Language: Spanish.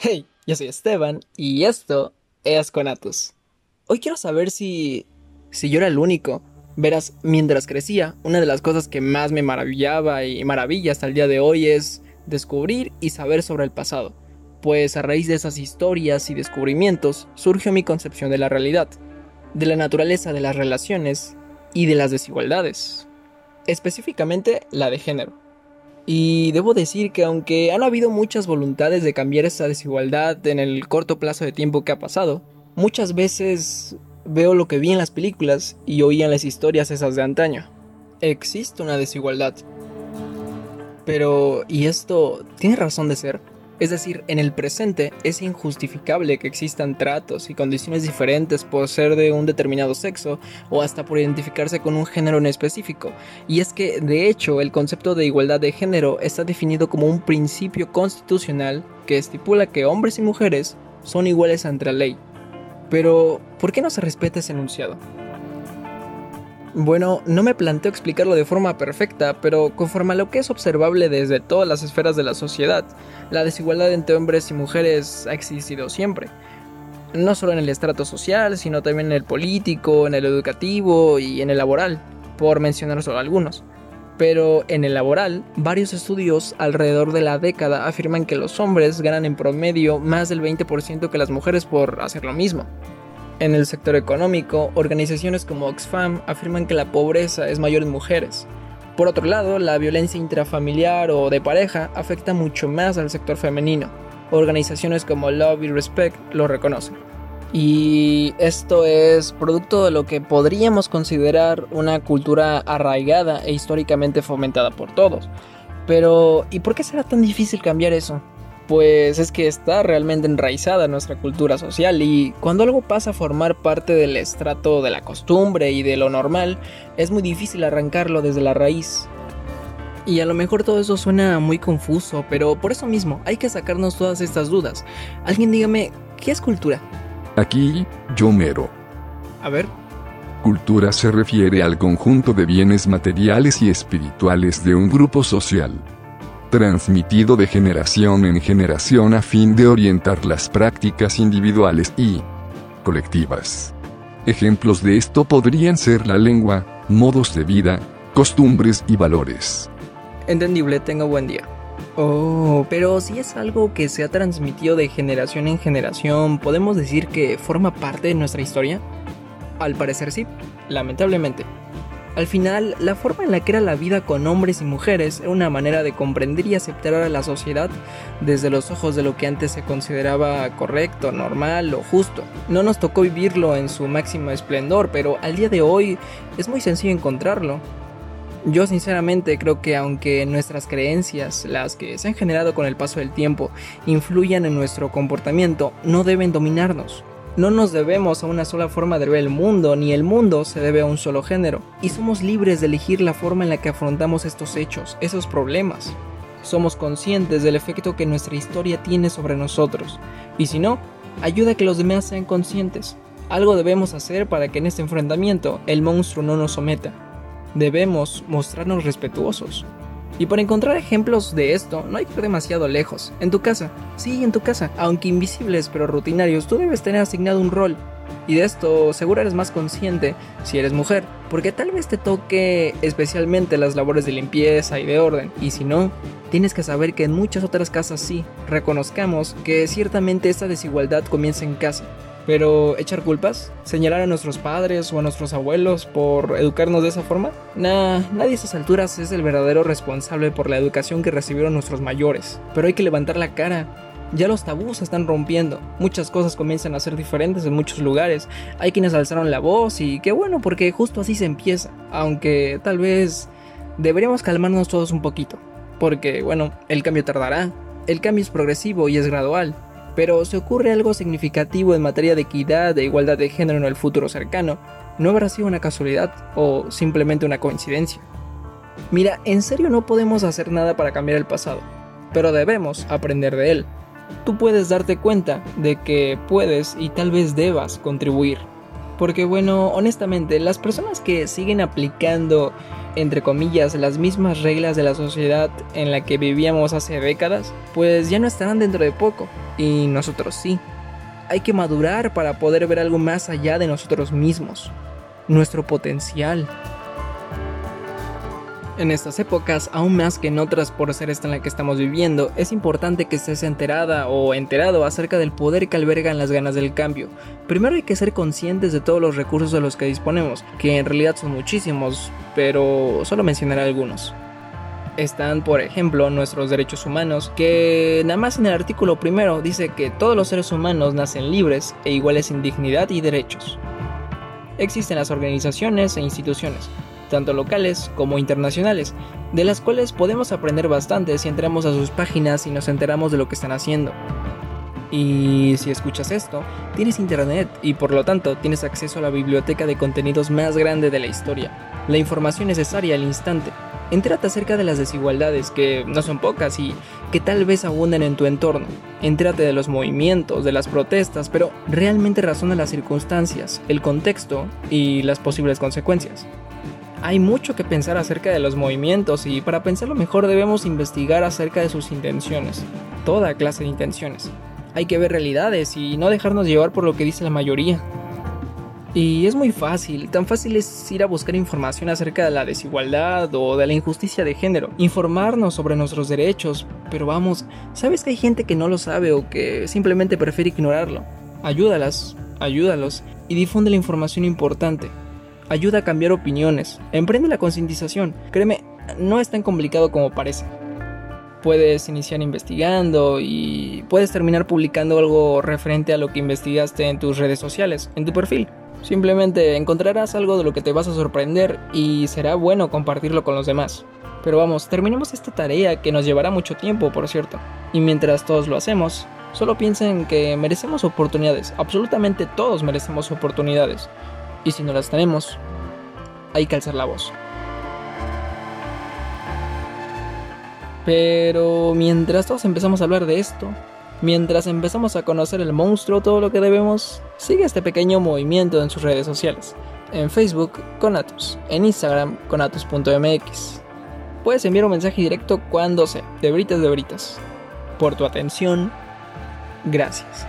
Hey, yo soy Esteban y esto es Conatus. Hoy quiero saber si. si yo era el único. Verás, mientras crecía, una de las cosas que más me maravillaba y maravilla hasta el día de hoy es descubrir y saber sobre el pasado. Pues a raíz de esas historias y descubrimientos surgió mi concepción de la realidad, de la naturaleza de las relaciones y de las desigualdades. Específicamente la de género. Y debo decir que aunque han habido muchas voluntades de cambiar esa desigualdad en el corto plazo de tiempo que ha pasado, muchas veces veo lo que vi en las películas y oí en las historias esas de antaño. Existe una desigualdad. Pero, ¿y esto tiene razón de ser? Es decir, en el presente es injustificable que existan tratos y condiciones diferentes por ser de un determinado sexo o hasta por identificarse con un género en específico. Y es que, de hecho, el concepto de igualdad de género está definido como un principio constitucional que estipula que hombres y mujeres son iguales ante la ley. Pero, ¿por qué no se respeta ese enunciado? Bueno, no me planteo explicarlo de forma perfecta, pero conforme a lo que es observable desde todas las esferas de la sociedad, la desigualdad entre hombres y mujeres ha existido siempre. No solo en el estrato social, sino también en el político, en el educativo y en el laboral, por mencionar solo algunos. Pero en el laboral, varios estudios alrededor de la década afirman que los hombres ganan en promedio más del 20% que las mujeres por hacer lo mismo. En el sector económico, organizaciones como Oxfam afirman que la pobreza es mayor en mujeres. Por otro lado, la violencia intrafamiliar o de pareja afecta mucho más al sector femenino. Organizaciones como Love y Respect lo reconocen. Y esto es producto de lo que podríamos considerar una cultura arraigada e históricamente fomentada por todos. Pero, ¿y por qué será tan difícil cambiar eso? Pues es que está realmente enraizada en nuestra cultura social y cuando algo pasa a formar parte del estrato de la costumbre y de lo normal, es muy difícil arrancarlo desde la raíz. Y a lo mejor todo eso suena muy confuso, pero por eso mismo hay que sacarnos todas estas dudas. Alguien dígame, ¿qué es cultura? Aquí, yo mero. A ver. Cultura se refiere al conjunto de bienes materiales y espirituales de un grupo social transmitido de generación en generación a fin de orientar las prácticas individuales y colectivas. Ejemplos de esto podrían ser la lengua, modos de vida, costumbres y valores. Entendible, tengo buen día. Oh, pero si es algo que se ha transmitido de generación en generación, ¿podemos decir que forma parte de nuestra historia? Al parecer sí, lamentablemente. Al final, la forma en la que era la vida con hombres y mujeres era una manera de comprender y aceptar a la sociedad desde los ojos de lo que antes se consideraba correcto, normal o justo. No nos tocó vivirlo en su máximo esplendor, pero al día de hoy es muy sencillo encontrarlo. Yo sinceramente creo que aunque nuestras creencias, las que se han generado con el paso del tiempo, influyan en nuestro comportamiento, no deben dominarnos. No nos debemos a una sola forma de ver el mundo, ni el mundo se debe a un solo género, y somos libres de elegir la forma en la que afrontamos estos hechos, esos problemas. Somos conscientes del efecto que nuestra historia tiene sobre nosotros, y si no, ayuda a que los demás sean conscientes. Algo debemos hacer para que en este enfrentamiento el monstruo no nos someta. Debemos mostrarnos respetuosos. Y para encontrar ejemplos de esto, no hay que ir demasiado lejos. En tu casa, sí, en tu casa, aunque invisibles pero rutinarios, tú debes tener asignado un rol. Y de esto seguro eres más consciente si eres mujer, porque tal vez te toque especialmente las labores de limpieza y de orden, y si no, tienes que saber que en muchas otras casas sí, reconozcamos que ciertamente esta desigualdad comienza en casa, pero echar culpas, señalar a nuestros padres o a nuestros abuelos por educarnos de esa forma, nah, nadie a esas alturas es el verdadero responsable por la educación que recibieron nuestros mayores. Pero hay que levantar la cara. Ya los tabús se están rompiendo, muchas cosas comienzan a ser diferentes en muchos lugares, hay quienes alzaron la voz y qué bueno porque justo así se empieza, aunque tal vez deberíamos calmarnos todos un poquito, porque bueno, el cambio tardará, el cambio es progresivo y es gradual, pero si ocurre algo significativo en materia de equidad e igualdad de género en el futuro cercano, no habrá sido una casualidad o simplemente una coincidencia. Mira, en serio no podemos hacer nada para cambiar el pasado, pero debemos aprender de él. Tú puedes darte cuenta de que puedes y tal vez debas contribuir. Porque bueno, honestamente, las personas que siguen aplicando entre comillas, las mismas reglas de la sociedad en la que vivíamos hace décadas, pues ya no estarán dentro de poco, y nosotros sí. Hay que madurar para poder ver algo más allá de nosotros mismos, nuestro potencial. En estas épocas, aún más que en otras por ser esta en la que estamos viviendo, es importante que estés enterada o enterado acerca del poder que albergan las ganas del cambio. Primero hay que ser conscientes de todos los recursos de los que disponemos, que en realidad son muchísimos, pero solo mencionaré algunos. Están, por ejemplo, nuestros derechos humanos, que nada más en el artículo primero dice que todos los seres humanos nacen libres e iguales en dignidad y derechos. Existen las organizaciones e instituciones, tanto locales como internacionales, de las cuales podemos aprender bastante si entramos a sus páginas y nos enteramos de lo que están haciendo. Y si escuchas esto, tienes internet y por lo tanto tienes acceso a la biblioteca de contenidos más grande de la historia, la información necesaria al instante. Entérate acerca de las desigualdades, que no son pocas y que tal vez abunden en tu entorno. Entérate de los movimientos, de las protestas, pero realmente razona las circunstancias, el contexto y las posibles consecuencias. Hay mucho que pensar acerca de los movimientos y para pensarlo mejor debemos investigar acerca de sus intenciones, toda clase de intenciones. Hay que ver realidades y no dejarnos llevar por lo que dice la mayoría. Y es muy fácil, tan fácil es ir a buscar información acerca de la desigualdad o de la injusticia de género, informarnos sobre nuestros derechos, pero vamos, ¿sabes que hay gente que no lo sabe o que simplemente prefiere ignorarlo? Ayúdalas, ayúdalos y difunde la información importante ayuda a cambiar opiniones, emprende la concientización. Créeme, no es tan complicado como parece. Puedes iniciar investigando y puedes terminar publicando algo referente a lo que investigaste en tus redes sociales, en tu perfil. Simplemente encontrarás algo de lo que te vas a sorprender y será bueno compartirlo con los demás. Pero vamos, terminemos esta tarea que nos llevará mucho tiempo, por cierto. Y mientras todos lo hacemos, solo piensen que merecemos oportunidades. Absolutamente todos merecemos oportunidades. Y si no las tenemos, hay que alzar la voz. Pero mientras todos empezamos a hablar de esto, mientras empezamos a conocer el monstruo, todo lo que debemos, sigue este pequeño movimiento en sus redes sociales. En Facebook, con Atus. En Instagram, con Atus.mx. Puedes enviar un mensaje directo cuando sea, de britas de britas. Por tu atención, gracias.